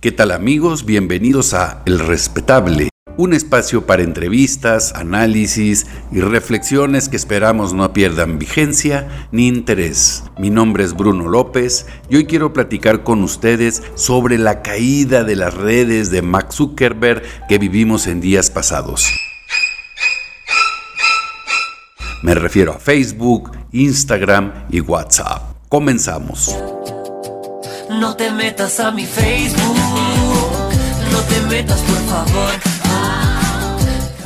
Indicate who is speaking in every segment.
Speaker 1: ¿Qué tal amigos? Bienvenidos a El Respetable, un espacio para entrevistas, análisis y reflexiones que esperamos no pierdan vigencia ni interés. Mi nombre es Bruno López y hoy quiero platicar con ustedes sobre la caída de las redes de Max Zuckerberg que vivimos en días pasados. Me refiero a Facebook, Instagram y WhatsApp. Comenzamos.
Speaker 2: No te metas a mi Facebook, no te metas por favor.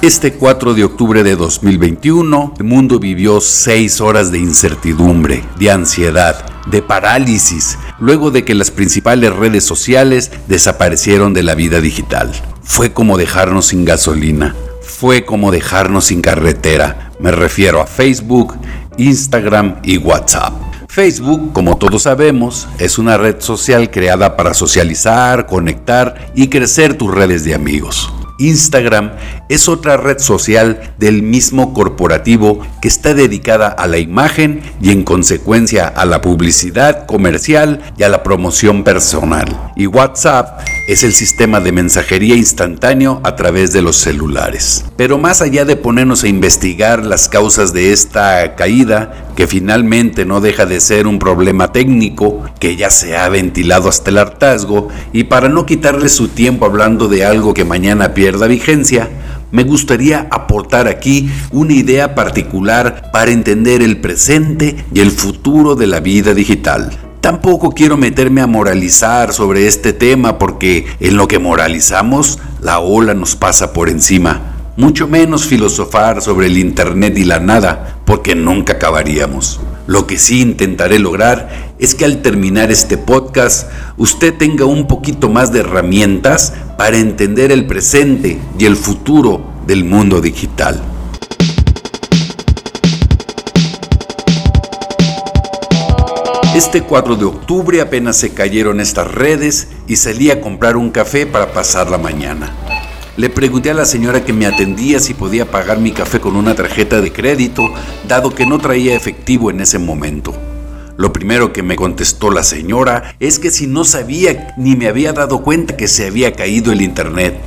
Speaker 1: Este 4 de octubre de 2021, el mundo vivió seis horas de incertidumbre, de ansiedad, de parálisis, luego de que las principales redes sociales desaparecieron de la vida digital. Fue como dejarnos sin gasolina, fue como dejarnos sin carretera. Me refiero a Facebook, Instagram y WhatsApp. Facebook, como todos sabemos, es una red social creada para socializar, conectar y crecer tus redes de amigos. Instagram es otra red social del mismo corporativo que está dedicada a la imagen y en consecuencia a la publicidad comercial y a la promoción personal. Y WhatsApp es el sistema de mensajería instantáneo a través de los celulares. Pero más allá de ponernos a investigar las causas de esta caída, que finalmente no deja de ser un problema técnico que ya se ha ventilado hasta el hartazgo, y para no quitarle su tiempo hablando de algo que mañana pierda vigencia, me gustaría aportar aquí una idea particular para entender el presente y el futuro de la vida digital. Tampoco quiero meterme a moralizar sobre este tema porque en lo que moralizamos la ola nos pasa por encima. Mucho menos filosofar sobre el Internet y la nada porque nunca acabaríamos. Lo que sí intentaré lograr es que al terminar este podcast usted tenga un poquito más de herramientas para entender el presente y el futuro del mundo digital. Este 4 de octubre apenas se cayeron estas redes y salí a comprar un café para pasar la mañana. Le pregunté a la señora que me atendía si podía pagar mi café con una tarjeta de crédito, dado que no traía efectivo en ese momento. Lo primero que me contestó la señora es que si no sabía ni me había dado cuenta que se había caído el internet.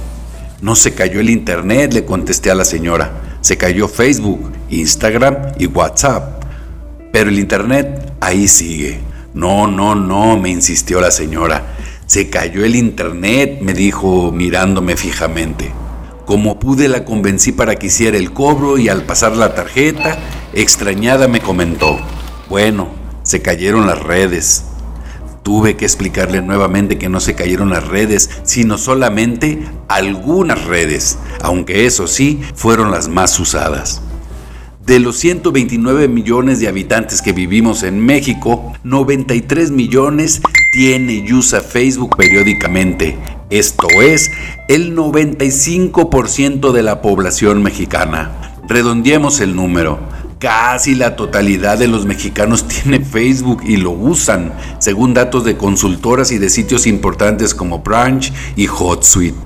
Speaker 1: No se cayó el internet, le contesté a la señora. Se cayó Facebook, Instagram y WhatsApp. Pero el internet ahí sigue. No, no, no, me insistió la señora. Se cayó el internet, me dijo mirándome fijamente. Como pude la convencí para que hiciera el cobro y al pasar la tarjeta, extrañada me comentó, bueno, se cayeron las redes. Tuve que explicarle nuevamente que no se cayeron las redes, sino solamente algunas redes, aunque eso sí, fueron las más usadas. De los 129 millones de habitantes que vivimos en México, 93 millones tiene y usa Facebook periódicamente. Esto es el 95% de la población mexicana. Redondeemos el número. Casi la totalidad de los mexicanos tiene Facebook y lo usan, según datos de consultoras y de sitios importantes como Branch y HotSuite.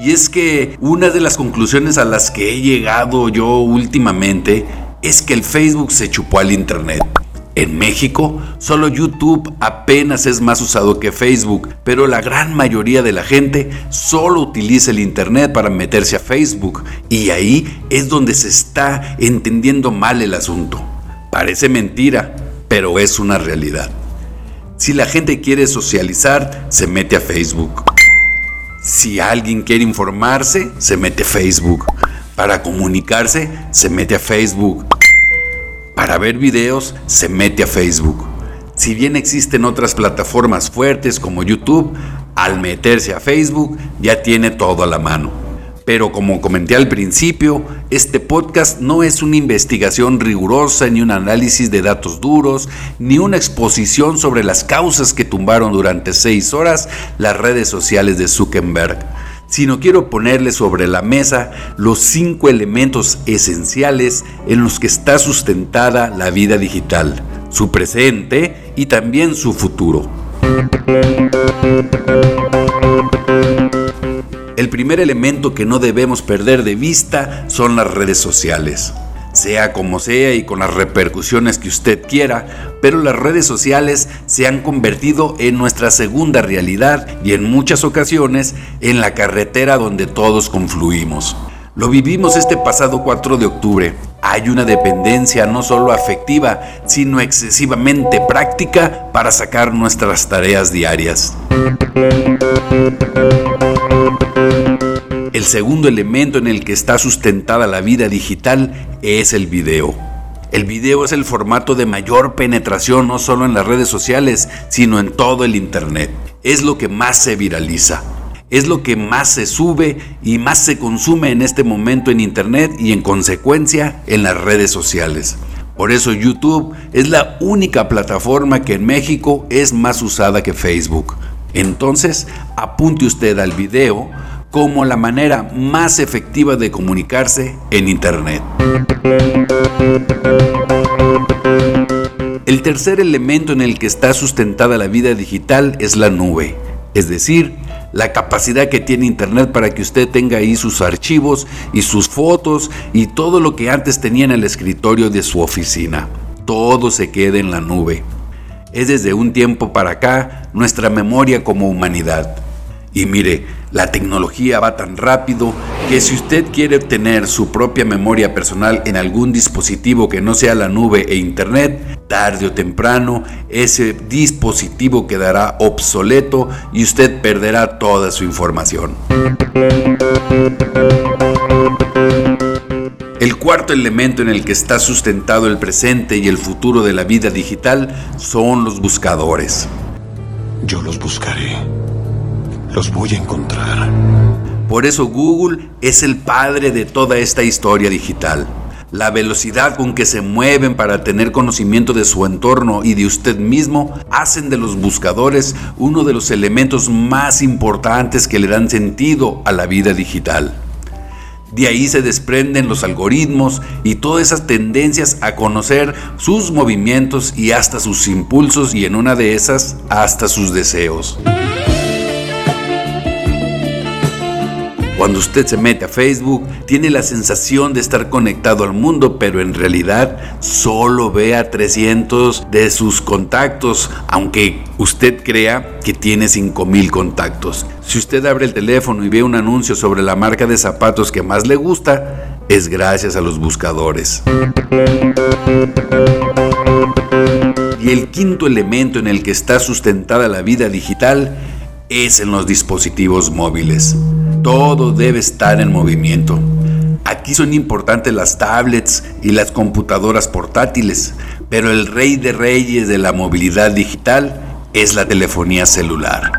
Speaker 1: Y es que una de las conclusiones a las que he llegado yo últimamente es que el Facebook se chupó al Internet. En México, solo YouTube apenas es más usado que Facebook, pero la gran mayoría de la gente solo utiliza el Internet para meterse a Facebook y ahí es donde se está entendiendo mal el asunto. Parece mentira, pero es una realidad. Si la gente quiere socializar, se mete a Facebook. Si alguien quiere informarse, se mete a Facebook. Para comunicarse, se mete a Facebook. Para ver videos, se mete a Facebook. Si bien existen otras plataformas fuertes como YouTube, al meterse a Facebook ya tiene todo a la mano. Pero como comenté al principio, este podcast no es una investigación rigurosa, ni un análisis de datos duros, ni una exposición sobre las causas que tumbaron durante seis horas las redes sociales de Zuckerberg sino quiero ponerle sobre la mesa los cinco elementos esenciales en los que está sustentada la vida digital, su presente y también su futuro. El primer elemento que no debemos perder de vista son las redes sociales. Sea como sea y con las repercusiones que usted quiera, pero las redes sociales se han convertido en nuestra segunda realidad y en muchas ocasiones en la carretera donde todos confluimos. Lo vivimos este pasado 4 de octubre. Hay una dependencia no solo afectiva, sino excesivamente práctica para sacar nuestras tareas diarias. El segundo elemento en el que está sustentada la vida digital es el video. El video es el formato de mayor penetración no solo en las redes sociales, sino en todo el Internet. Es lo que más se viraliza es lo que más se sube y más se consume en este momento en Internet y en consecuencia en las redes sociales. Por eso YouTube es la única plataforma que en México es más usada que Facebook. Entonces, apunte usted al video como la manera más efectiva de comunicarse en Internet. El tercer elemento en el que está sustentada la vida digital es la nube, es decir, la capacidad que tiene Internet para que usted tenga ahí sus archivos y sus fotos y todo lo que antes tenía en el escritorio de su oficina. Todo se queda en la nube. Es desde un tiempo para acá nuestra memoria como humanidad. Y mire, la tecnología va tan rápido que si usted quiere obtener su propia memoria personal en algún dispositivo que no sea la nube e internet, tarde o temprano ese dispositivo quedará obsoleto y usted perderá toda su información. El cuarto elemento en el que está sustentado el presente y el futuro de la vida digital son los buscadores.
Speaker 3: Yo los buscaré los voy a encontrar.
Speaker 1: Por eso Google es el padre de toda esta historia digital. La velocidad con que se mueven para tener conocimiento de su entorno y de usted mismo hacen de los buscadores uno de los elementos más importantes que le dan sentido a la vida digital. De ahí se desprenden los algoritmos y todas esas tendencias a conocer sus movimientos y hasta sus impulsos y en una de esas hasta sus deseos. Cuando usted se mete a Facebook, tiene la sensación de estar conectado al mundo, pero en realidad solo ve a 300 de sus contactos, aunque usted crea que tiene 5000 contactos. Si usted abre el teléfono y ve un anuncio sobre la marca de zapatos que más le gusta, es gracias a los buscadores. Y el quinto elemento en el que está sustentada la vida digital es en los dispositivos móviles. Todo debe estar en movimiento. Aquí son importantes las tablets y las computadoras portátiles, pero el rey de reyes de la movilidad digital es la telefonía celular.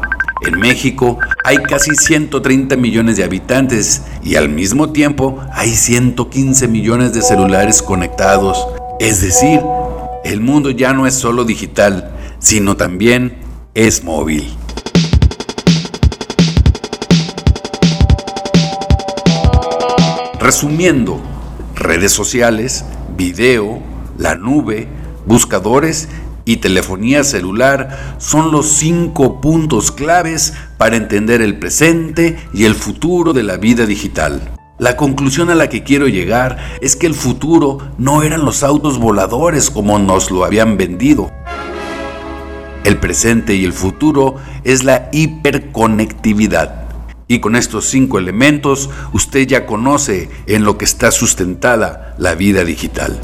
Speaker 1: En México hay casi 130 millones de habitantes y al mismo tiempo hay 115 millones de celulares conectados. Es decir, el mundo ya no es solo digital, sino también es móvil. Resumiendo, redes sociales, video, la nube, buscadores y telefonía celular son los cinco puntos claves para entender el presente y el futuro de la vida digital. La conclusión a la que quiero llegar es que el futuro no eran los autos voladores como nos lo habían vendido. El presente y el futuro es la hiperconectividad. Y con estos cinco elementos usted ya conoce en lo que está sustentada la vida digital.